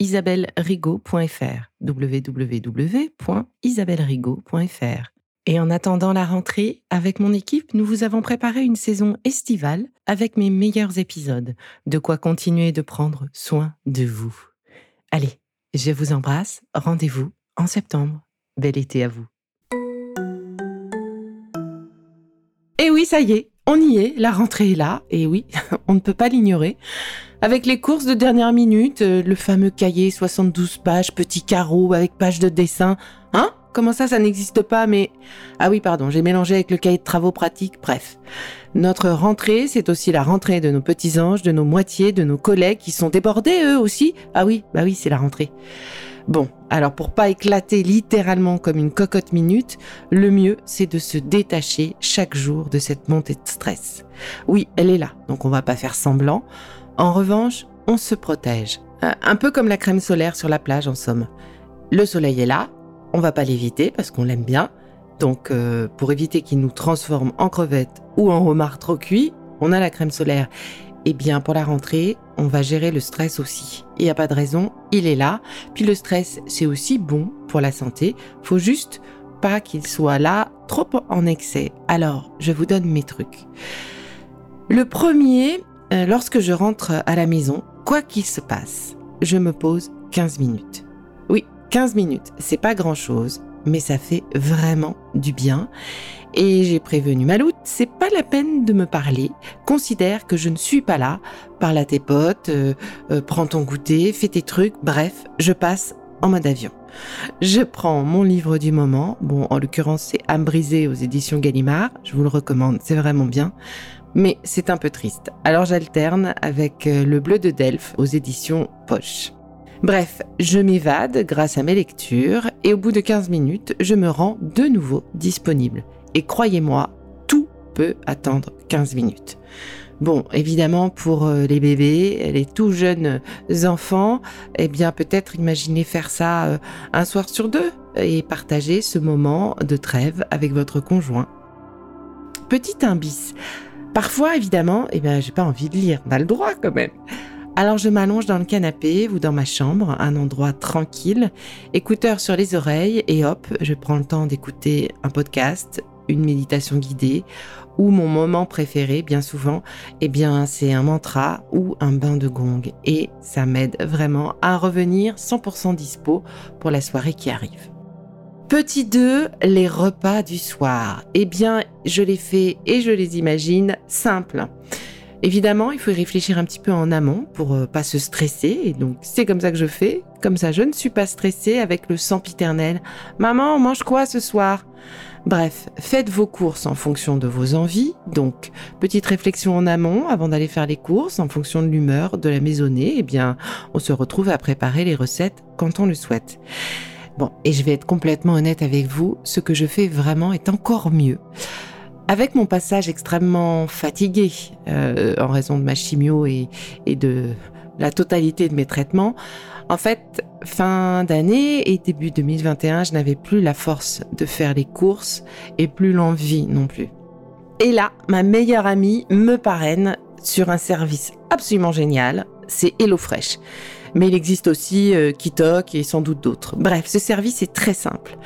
isabellerigaud.fr www.isabellerigaud.fr Et en attendant la rentrée, avec mon équipe, nous vous avons préparé une saison estivale avec mes meilleurs épisodes, de quoi continuer de prendre soin de vous. Allez, je vous embrasse, rendez-vous en septembre. Bel été à vous. Et oui, ça y est, on y est, la rentrée est là, et oui, on ne peut pas l'ignorer. Avec les courses de dernière minute, euh, le fameux cahier 72 pages, petit carreau avec pages de dessin. Hein? Comment ça, ça n'existe pas Mais... Ah oui, pardon, j'ai mélangé avec le cahier de travaux pratiques, bref. Notre rentrée, c'est aussi la rentrée de nos petits anges, de nos moitiés, de nos collègues qui sont débordés eux aussi. Ah oui, bah oui, c'est la rentrée. Bon, alors pour pas éclater littéralement comme une cocotte minute, le mieux c'est de se détacher chaque jour de cette montée de stress. Oui, elle est là, donc on va pas faire semblant. En revanche, on se protège. Un peu comme la crème solaire sur la plage en somme. Le soleil est là, on va pas l'éviter parce qu'on l'aime bien. Donc euh, pour éviter qu'il nous transforme en crevette ou en homard trop cuit, on a la crème solaire. Eh bien, pour la rentrée, on va gérer le stress aussi. Il n'y a pas de raison, il est là. Puis le stress, c'est aussi bon pour la santé. Faut juste pas qu'il soit là trop en excès. Alors, je vous donne mes trucs. Le premier, lorsque je rentre à la maison, quoi qu'il se passe, je me pose 15 minutes. Oui, 15 minutes, c'est pas grand chose, mais ça fait vraiment du bien. Et j'ai prévenu Maloute, c'est pas la peine de me parler, considère que je ne suis pas là, parle à tes potes, euh, euh, prends ton goûter, fais tes trucs, bref, je passe en mode avion. Je prends mon livre du moment, bon en l'occurrence c'est Âme brisée aux éditions Gallimard, je vous le recommande, c'est vraiment bien, mais c'est un peu triste. Alors j'alterne avec euh, Le Bleu de Delphes aux éditions Poche. Bref, je m'évade grâce à mes lectures et au bout de 15 minutes, je me rends de nouveau disponible. Et croyez-moi, tout peut attendre 15 minutes. Bon, évidemment, pour euh, les bébés, les tout jeunes enfants, eh bien, peut-être imaginez faire ça euh, un soir sur deux et partager ce moment de trêve avec votre conjoint. Petit imbis. Parfois, évidemment, eh bien, j'ai pas envie de lire. On a le droit quand même. Alors je m'allonge dans le canapé ou dans ma chambre, un endroit tranquille, écouteur sur les oreilles et hop, je prends le temps d'écouter un podcast, une méditation guidée ou mon moment préféré, bien souvent, eh bien, c'est un mantra ou un bain de gong. Et ça m'aide vraiment à revenir 100% dispo pour la soirée qui arrive. Petit 2, les repas du soir. Eh bien, je les fais et je les imagine simples. Évidemment, il faut y réfléchir un petit peu en amont pour euh, pas se stresser. Et donc, c'est comme ça que je fais. Comme ça, je ne suis pas stressée avec le sempiternel. Maman, on mange quoi ce soir? Bref, faites vos courses en fonction de vos envies. Donc, petite réflexion en amont avant d'aller faire les courses en fonction de l'humeur, de la maisonnée. Eh bien, on se retrouve à préparer les recettes quand on le souhaite. Et je vais être complètement honnête avec vous, ce que je fais vraiment est encore mieux. Avec mon passage extrêmement fatigué euh, en raison de ma chimio et, de la totalité de mes traitements, en fait, fin d'année et début 2021, je n'avais plus la force de faire les courses et plus l'envie non plus. Et là, ma meilleure amie me parraine sur un service absolument génial, c'est HelloFresh. Mais il existe aussi euh, Kitok et sans doute d'autres. Bref, ce service est très simple.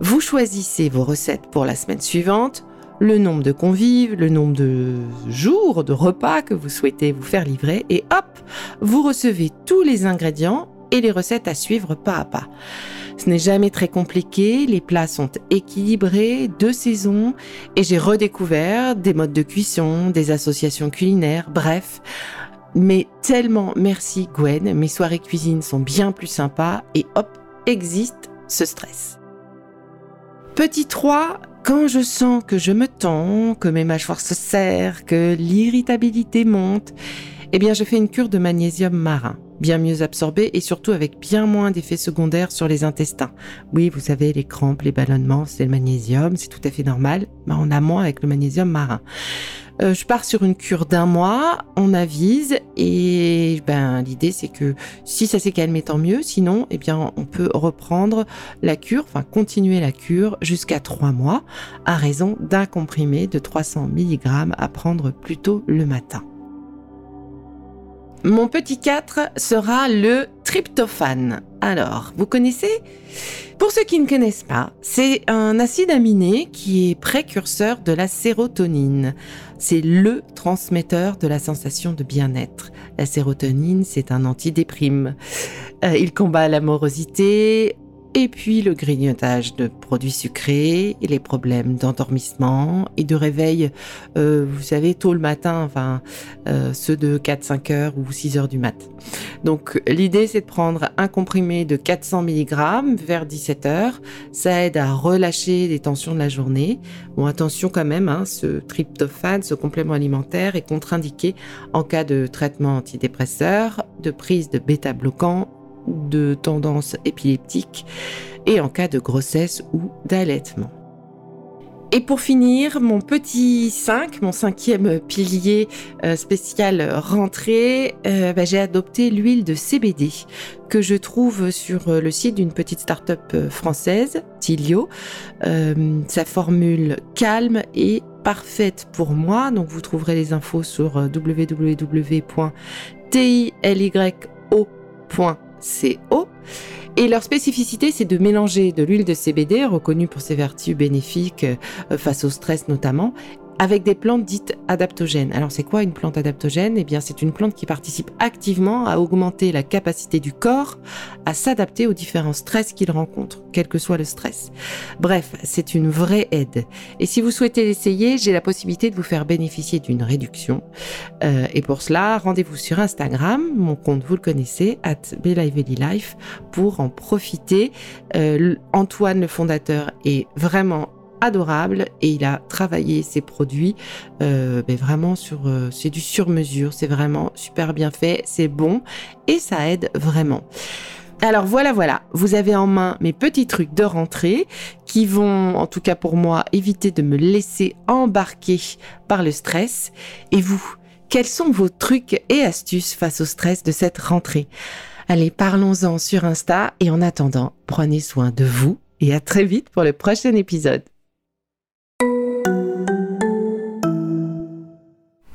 Vous choisissez vos recettes pour la semaine suivante, le nombre de convives, le nombre de jours, de repas que vous souhaitez vous faire livrer, et hop, vous recevez tous les ingrédients et les recettes à suivre pas à pas. Ce n'est jamais très compliqué, les plats sont équilibrés, de saison, et j'ai redécouvert des modes de cuisson, des associations culinaires, bref. Mais tellement merci Gwen, mes soirées cuisine sont bien plus sympas et hop, existe ce stress. Petit 3, quand je sens que je me tends, que mes mâchoires se serrent, que l'irritabilité monte, eh bien je fais une cure de magnésium marin bien mieux absorbé et surtout avec bien moins d'effets secondaires sur les intestins. Oui, vous savez, les crampes, les ballonnements, c'est le magnésium, c'est tout à fait normal, mais on a moins avec le magnésium marin. Euh, je pars sur une cure d'un mois, on avise et ben l'idée c'est que si ça s'est calmé tant mieux, sinon eh bien on peut reprendre la cure, enfin continuer la cure jusqu'à trois mois à raison d'un comprimé de 300 mg à prendre plutôt le matin. Mon petit 4 sera le tryptophane. Alors, vous connaissez? Pour ceux qui ne connaissent pas, c'est un acide aminé qui est précurseur de la sérotonine. C'est le transmetteur de la sensation de bien-être. La sérotonine, c'est un antidéprime. Euh, il combat l'amorosité, et puis le grignotage de produits sucrés, et les problèmes d'endormissement et de réveil, euh, vous savez, tôt le matin, enfin euh, ceux de 4-5 heures ou 6 heures du mat. Donc l'idée c'est de prendre un comprimé de 400 mg vers 17 heures. Ça aide à relâcher les tensions de la journée. Bon attention quand même, hein, ce tryptophane, ce complément alimentaire est contre-indiqué en cas de traitement antidépresseur, de prise de bêta-bloquant de tendance épileptique et en cas de grossesse ou d'allaitement. Et pour finir, mon petit 5, mon cinquième pilier euh, spécial rentrée, euh, bah, j'ai adopté l'huile de CBD que je trouve sur euh, le site d'une petite start-up française, Tilio. sa formule calme et parfaite pour moi. Donc vous trouverez les infos sur www.tilyo.com CO. Et leur spécificité, c'est de mélanger de l'huile de CBD, reconnue pour ses vertus bénéfiques euh, face au stress notamment, avec des plantes dites adaptogènes. Alors c'est quoi une plante adaptogène? Eh bien c'est une plante qui participe activement à augmenter la capacité du corps à s'adapter aux différents stress qu'il rencontre, quel que soit le stress. Bref, c'est une vraie aide. Et si vous souhaitez l'essayer, j'ai la possibilité de vous faire bénéficier d'une réduction. Euh, et pour cela, rendez-vous sur Instagram, mon compte vous le connaissez, at Life, pour en profiter. Euh, Antoine, le fondateur, est vraiment adorable et il a travaillé ses produits euh, mais vraiment sur euh, c'est du sur mesure c'est vraiment super bien fait c'est bon et ça aide vraiment alors voilà, voilà, vous avez en main mes petits trucs de rentrée qui vont, en tout cas pour moi, éviter de me laisser embarquer par le stress. Et vous, quels sont vos trucs et astuces face au stress de cette rentrée? Allez, parlons-en sur Insta et en attendant, prenez soin de vous et à très vite pour le prochain épisode.